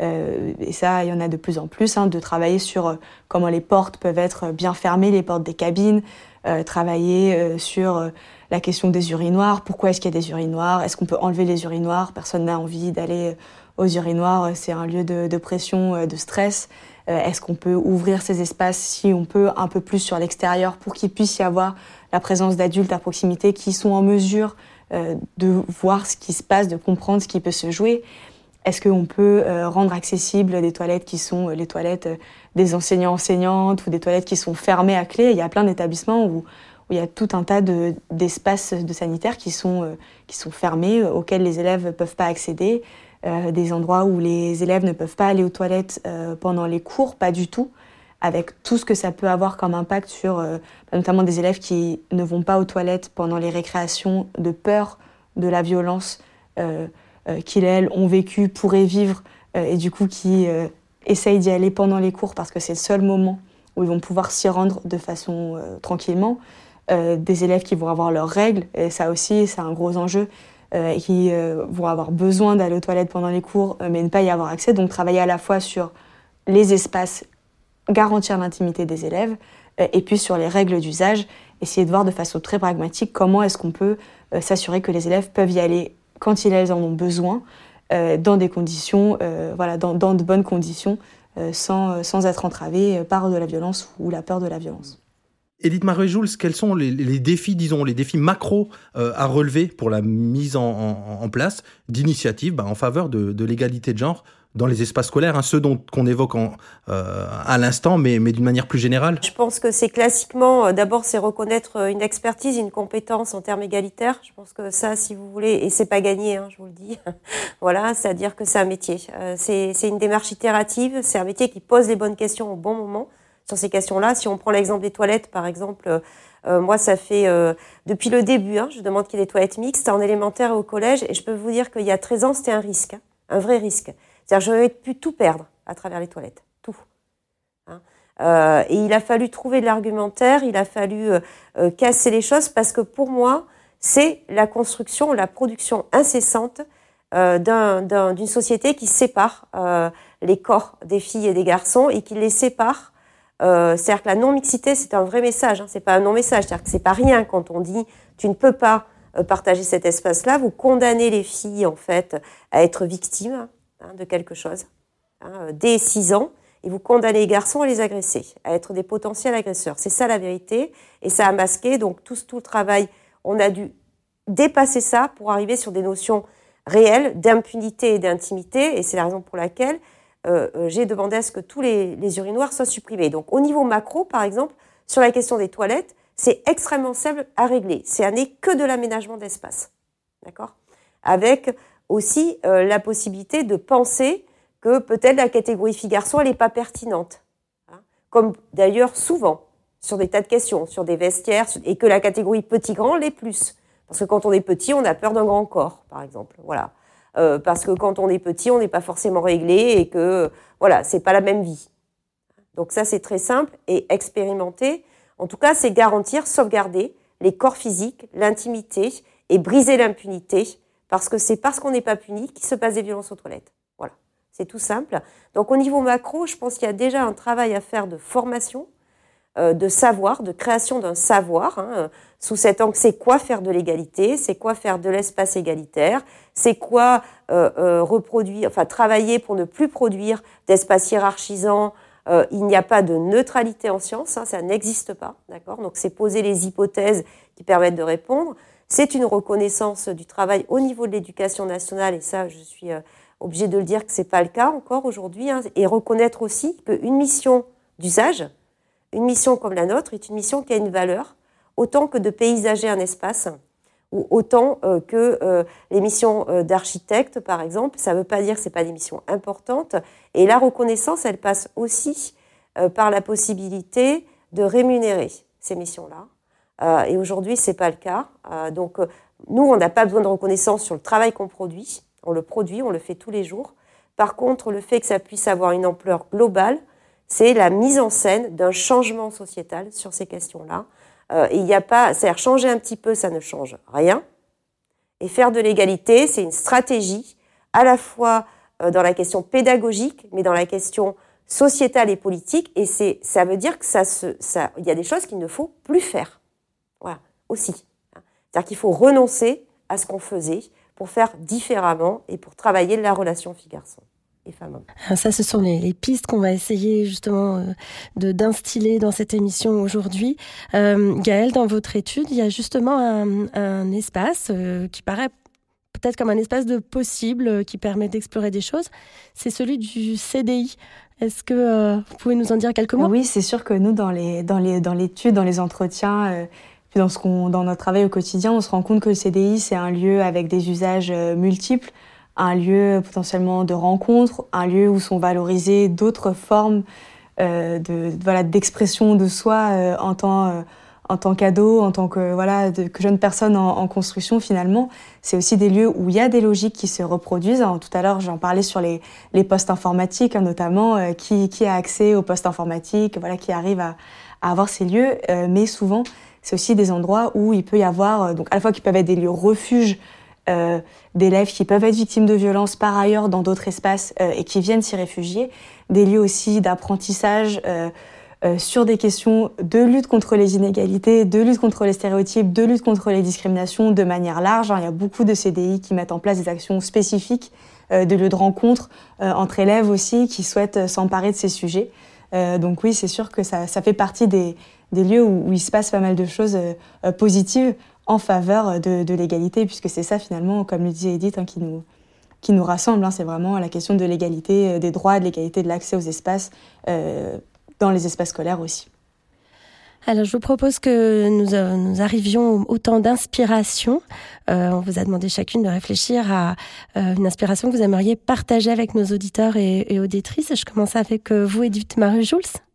Et ça, il y en a de plus en plus, hein, de travailler sur comment les portes peuvent être bien fermées, les portes des cabines, travailler sur la question des urinoirs. Pourquoi est-ce qu'il y a des urinoirs? Est-ce qu'on peut enlever les urinoirs? Personne n'a envie d'aller aux urinoirs. C'est un lieu de, de pression, de stress. Est-ce qu'on peut ouvrir ces espaces si on peut un peu plus sur l'extérieur pour qu'il puisse y avoir la présence d'adultes à proximité qui sont en mesure de voir ce qui se passe, de comprendre ce qui peut se jouer? Est-ce qu'on peut euh, rendre accessibles des toilettes qui sont euh, les toilettes euh, des enseignants-enseignantes ou des toilettes qui sont fermées à clé? Il y a plein d'établissements où, il y a tout un tas d'espaces de, sanitaires qui sont, qui sont fermés, auxquels les élèves ne peuvent pas accéder, des endroits où les élèves ne peuvent pas aller aux toilettes pendant les cours, pas du tout, avec tout ce que ça peut avoir comme impact sur notamment des élèves qui ne vont pas aux toilettes pendant les récréations de peur de la violence. Euh, qu'ils et elles ont vécu, pourraient vivre, euh, et du coup qui euh, essayent d'y aller pendant les cours parce que c'est le seul moment où ils vont pouvoir s'y rendre de façon tranquillement. des élèves qui vont avoir leurs règles, et ça aussi c'est un gros enjeu, qui vont avoir besoin d'aller aux toilettes pendant les cours, mais ne pas y avoir accès. Donc travailler à la fois sur les espaces, garantir l'intimité des élèves, et puis sur les règles d'usage, essayer de voir de façon très pragmatique comment est-ce qu'on peut s'assurer que les élèves peuvent y aller quand ils en ont besoin, euh, dans des conditions, euh, voilà, dans, de bonnes conditions, euh, sans, sans, être entravés par de la violence ou la peur de la violence. Edith Marie-Jules, quels sont les, défis, disons, les défis macro à relever pour la mise en, place d'initiatives bah, en faveur de l'égalité de genre dans les espaces scolaires, hein, ceux dont qu'on évoque euh, à l'instant, mais, d'une manière plus générale Je pense que c'est classiquement, euh, d'abord, c'est reconnaître euh, une expertise, une compétence en termes égalitaires. Je pense que ça, si vous voulez, et c'est pas gagné, hein, je vous le dis. voilà, c'est-à-dire que c'est un métier. c'est, une démarche itérative. C'est un métier qui pose les bonnes questions au bon moment sur ces questions-là. Si on prend l'exemple des toilettes, par exemple. moi, ça fait depuis le début, hein, je demande qu'il y ait des toilettes mixtes en élémentaire et au collège, et je peux vous dire qu'il y a 13 ans, c'était un risque, un vrai risque. C'est-à-dire, j'aurais pu tout perdre à travers les toilettes, tout. Hein. Euh, et il a fallu trouver de l'argumentaire, il a fallu euh, euh, casser les choses parce que pour moi, c'est la construction, la production incessante d'une société qui sépare les corps des filles et des garçons et qui les sépare. c'est-à-dire que la non-mixité, c'est un vrai message, hein, c'est pas un non-message, c'est-à-dire que c'est pas rien quand on dit tu ne peux pas partager cet espace-là, vous condamnez les filles en fait à être victimes Hein, de quelque chose hein, euh, dès 6 ans et vous condamnez les garçons à les agresser, à être des potentiels agresseurs. C'est ça la vérité et ça a masqué donc tout, tout le travail. On a dû dépasser ça pour arriver sur des notions réelles d'impunité et d'intimité et c'est la raison pour laquelle euh, euh, j'ai demandé à ce que tous les, les, urinoirs soient supprimés. Donc au niveau macro, par exemple, sur la question des toilettes, c'est extrêmement simple à régler. C'est n'est que de l'aménagement d'espace. D'accord? Avec aussi euh, la possibilité de penser que peut-être la catégorie fille-garçon, n'est pas pertinente. Hein. Comme d'ailleurs souvent sur des tas de questions, sur des vestiaires, et que la catégorie petit-grand l'est plus. Parce que quand on est petit, on a peur d'un grand corps, par exemple. Voilà. Euh, parce que quand on est petit, on n'est pas forcément réglé et que voilà, c'est pas la même vie. Donc ça, c'est très simple et expérimenté. En tout cas, c'est garantir, sauvegarder les corps physiques, l'intimité et briser l'impunité parce que c'est parce qu'on n'est pas puni qu'il se passe des violences aux toilettes. Voilà, c'est tout simple. Donc au niveau macro, je pense qu'il y a déjà un travail à faire de formation, euh, de savoir, de création d'un savoir, hein, sous cet angle, c'est quoi faire de l'égalité, c'est quoi faire de l'espace égalitaire, c'est quoi euh, euh, reproduire, enfin travailler pour ne plus produire d'espace hiérarchisant. il n'y a pas de neutralité en science, hein, ça n'existe pas, d'accord? Donc c'est poser les hypothèses qui permettent de répondre. C'est une reconnaissance du travail au niveau de l'éducation nationale, et ça, je suis euh, obligée de le dire que c'est pas le cas encore aujourd'hui, hein, et reconnaître aussi qu'une mission d'usage, une mission comme la nôtre, est une mission qui a une valeur, autant que de paysager un espace, ou autant euh, que euh, les missions d'architecte, par exemple. Ça ne veut pas dire que ce pas des missions importantes. Et la reconnaissance, elle passe aussi par la possibilité de rémunérer ces missions-là. Euh, et aujourd'hui, c'est pas le cas. Euh, donc, euh, nous, on n'a pas besoin de reconnaissance sur le travail qu'on produit. On le produit, on le fait tous les jours. Par contre, le fait que ça puisse avoir une ampleur globale, c'est la mise en scène d'un changement sociétal sur ces questions-là. Euh, il n'y a pas, c'est-à-dire changer un petit peu, ça ne change rien. Et faire de l'égalité, c'est une stratégie à la fois dans la question pédagogique, mais dans la question sociétale et politique. Et c'est, ça veut dire que ça ça, il y a des choses qu'il ne faut plus faire. Aussi. C'est-à-dire qu'il faut renoncer à ce qu'on faisait pour faire différemment et pour travailler la relation fille-garçon. Et femme ah, Ça, ce sont les, pistes qu'on va essayer justement euh, de d'instiller dans cette émission aujourd'hui. Euh, Gaëlle, dans votre étude, il y a justement un, espace euh, qui paraît peut-être comme un espace de possible euh, qui permet d'explorer des choses. C'est celui du CDI. Est-ce que vous pouvez nous en dire quelques mots? Oui, c'est sûr que nous, dans les dans les dans l'étude, dans les entretiens dans, notre travail au quotidien, on se rend compte que le CDI, c'est un lieu avec des usages euh, multiples, un lieu potentiellement de rencontre, un lieu où sont valorisées d'autres formes euh, de, voilà, d'expression de soi euh, en tant, euh, en tant qu'ado, en tant que, voilà, de, que jeune personne en, construction finalement. C'est aussi des lieux où il y a des logiques qui se reproduisent. Alors, tout à l'heure, j'en parlais sur les, les postes informatiques, hein, notamment, qui, qui a accès aux postes informatiques, voilà, qui arrive à avoir ces lieux, mais souvent, c'est aussi des endroits où il peut y avoir, euh, donc à la fois qui peuvent être des lieux refuges euh, d'élèves qui peuvent être victimes de violences par ailleurs dans d'autres espaces euh, et qui viennent s'y réfugier, des lieux aussi d'apprentissage euh, euh, sur des questions de lutte contre les inégalités, de lutte contre les stéréotypes, de lutte contre les discriminations de manière large. Il y a beaucoup de CDI qui mettent en place des actions spécifiques de lieux de rencontre entre élèves aussi qui souhaitent s'emparer de ces sujets. donc oui, c'est sûr que ça, ça fait partie des, des lieux où, il se passe pas mal de choses euh, euh, positives en faveur de, l'égalité, puisque c'est ça finalement, comme le disait Edith, hein, qui, nous, qui nous rassemble. Hein, c'est vraiment la question de l'égalité euh, des droits, de l'égalité de l'accès aux espaces, dans les espaces scolaires aussi. Alors, je vous propose que nous, nous arrivions au, temps d'inspiration. on vous a demandé chacune de réfléchir à une inspiration que vous aimeriez partager avec nos auditeurs et, et auditrices. Je commence avec vous, Edith Marie-Jules.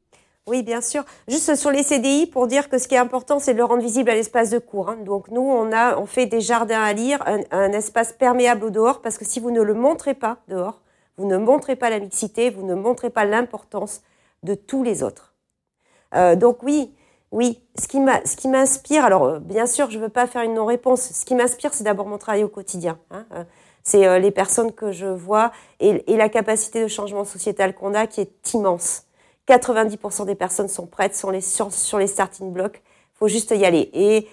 Oui, bien sûr. Juste sur les CDI, pour dire que ce qui est important, c'est de le rendre visible à l'espace de cours. Hein. Donc nous, on fait des jardins à lire, un, espace perméable au dehors, parce que si vous ne le montrez pas dehors, vous ne montrez pas la mixité, vous ne montrez pas l'importance de tous les autres. Euh, donc oui, oui, ce qui m'inspire, alors euh, bien sûr, je ne veux pas faire une non-réponse. Ce qui m'inspire, c'est d'abord mon travail au quotidien. Hein. Euh, c'est les personnes que je vois et la capacité de changement sociétal qu'on a qui est immense. 90% des personnes sont prêtes sur les, sur, sur les starting blocks. Faut juste y aller. Et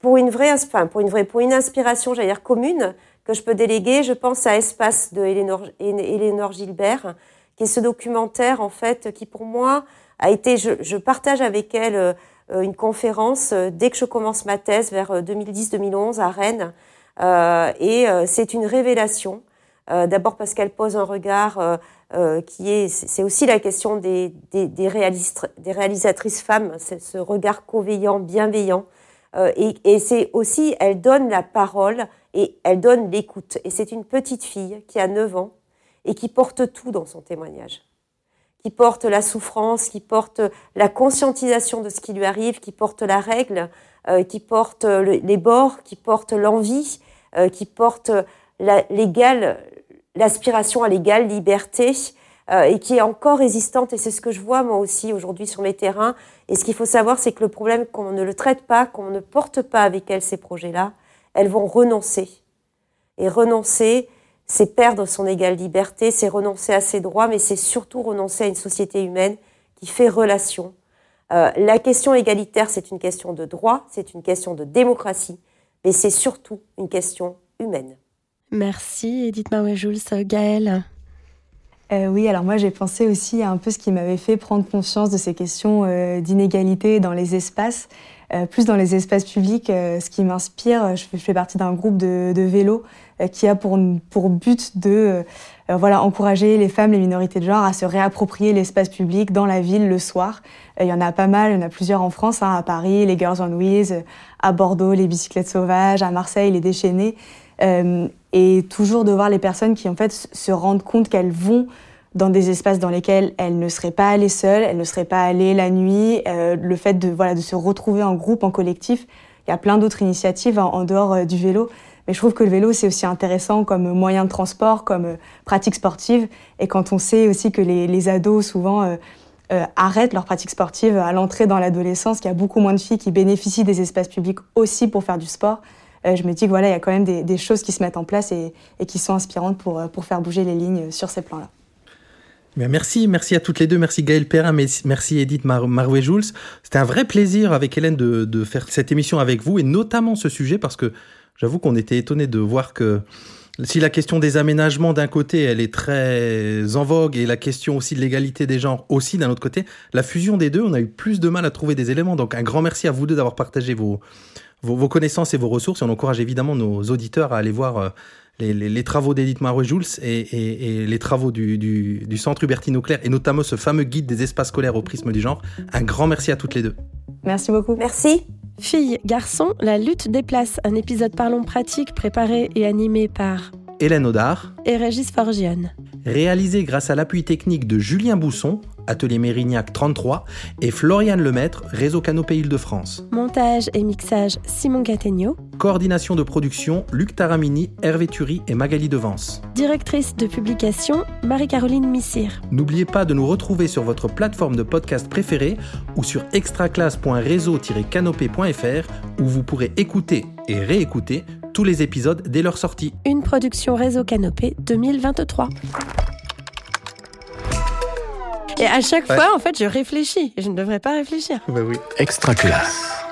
pour une vraie, enfin, pour une vraie, pour une inspiration, j'allais dire commune, que je peux déléguer, je pense à Espace de Eleanor, Gilbert, qui est ce documentaire, en fait, qui pour moi a été, je, je partage avec elle euh, une conférence euh, dès que je commence ma thèse vers 2010-2011 euh, à Rennes. Euh, et c'est une révélation. Euh, D'abord parce qu'elle pose un regard euh, qui est, c'est aussi la question des, des, des, des réalisatrices femmes, ce regard bienveillant. Euh, et, c'est aussi, elle donne la parole et elle donne l'écoute. Et c'est une petite fille qui a 9 ans et qui porte tout dans son témoignage. Qui porte la souffrance, qui porte la conscientisation de ce qui lui arrive, qui porte la règle, euh, qui porte les bords, qui porte l'envie, euh, qui porte l'égal, l'aspiration à l'égale liberté euh, et qui est encore résistante. Et c'est ce que je vois moi aussi aujourd'hui sur mes terrains. Et ce qu'il faut savoir, c'est que le problème, qu'on ne le traite pas, qu'on ne porte pas avec elles ces projets-là, elles vont renoncer. Et renoncer, c'est perdre son égale liberté, c'est renoncer à ses droits, mais c'est surtout renoncer à une société humaine qui fait relation. Euh, la question égalitaire, c'est une question de droit, c'est une question de démocratie, mais c'est surtout une question humaine. Merci Edith Marie-Jules. Gaëlle euh, oui, alors moi j'ai pensé aussi à un peu ce qui m'avait fait prendre conscience de ces questions euh, d'inégalité dans les espaces, euh, plus dans les espaces publics. ce qui m'inspire, je, fais partie d'un groupe de, de vélo qui a pour, pour but de voilà, encourager les femmes, les minorités de genre à se réapproprier l'espace public dans la ville le soir. Il y en a pas mal, il y en a plusieurs en France, hein, à Paris, les Girls on Wheels, à Bordeaux, les bicyclettes sauvages, à Marseille, les déchaînés. Euh, et toujours de voir les personnes qui en fait se rendent compte qu'elles vont dans des espaces dans lesquels elles ne seraient pas allées seules, elles ne seraient pas allées la nuit. Euh, le fait de voilà de se retrouver en groupe, en collectif, il y a plein d'autres initiatives en, dehors euh, du vélo. Mais je trouve que le vélo c'est aussi intéressant comme moyen de transport, comme pratique sportive. Et quand on sait aussi que les, les ados souvent arrêtent leur pratique sportive à l'entrée dans l'adolescence, qu'il y a beaucoup moins de filles qui bénéficient des espaces publics aussi pour faire du sport. Euh, je me dis que voilà, il y a quand même des, choses qui se mettent en place et, qui sont inspirantes pour, euh, pour faire bouger les lignes sur ces plans-là. Merci, merci à toutes les deux. Merci Gaël Perrin, merci Edith Mar Marouet-Jules. C'était un vrai plaisir avec Hélène de, de, faire cette émission avec vous et notamment ce sujet parce que j'avoue qu'on était étonné de voir que si la question des aménagements d'un côté, elle est très en vogue et la question aussi de l'égalité des genres aussi d'un autre côté, la fusion des deux, on a eu plus de mal à trouver des éléments. Donc un grand merci à vous deux d'avoir partagé vos, vos, connaissances et vos ressources. Et on encourage évidemment nos auditeurs à aller voir euh, les, travaux d'Edith Marouet-Jules et, les travaux du, du Centre Hubertine Auclair et notamment ce fameux guide des espaces scolaires au prisme du genre. Un grand merci à toutes les deux. Merci beaucoup. Merci. Filles, garçons, la lutte des places, un épisode Parlons pratique préparé et animé par Hélène Audard et Régis Forgione. Réalisé grâce à l'appui technique de Julien Bousson, Atelier Mérignac 33, et Floriane Lemaître, Réseau Canopé Île-de-France. Montage et mixage Simon Categno. Coordination de production Luc Taramini, Hervé Thury et Magali Devance. Directrice de publication Marie-Caroline Missire. N'oubliez pas de nous retrouver sur votre plateforme de podcast préférée ou sur extraclasse.réseau-canopé.fr où vous pourrez écouter et réécouter tous les épisodes dès leur sortie. Une production Réseau Canopé 2023. Et à chaque fois, en fait, je réfléchis. Je ne devrais pas réfléchir. Bah oui. Extra classe.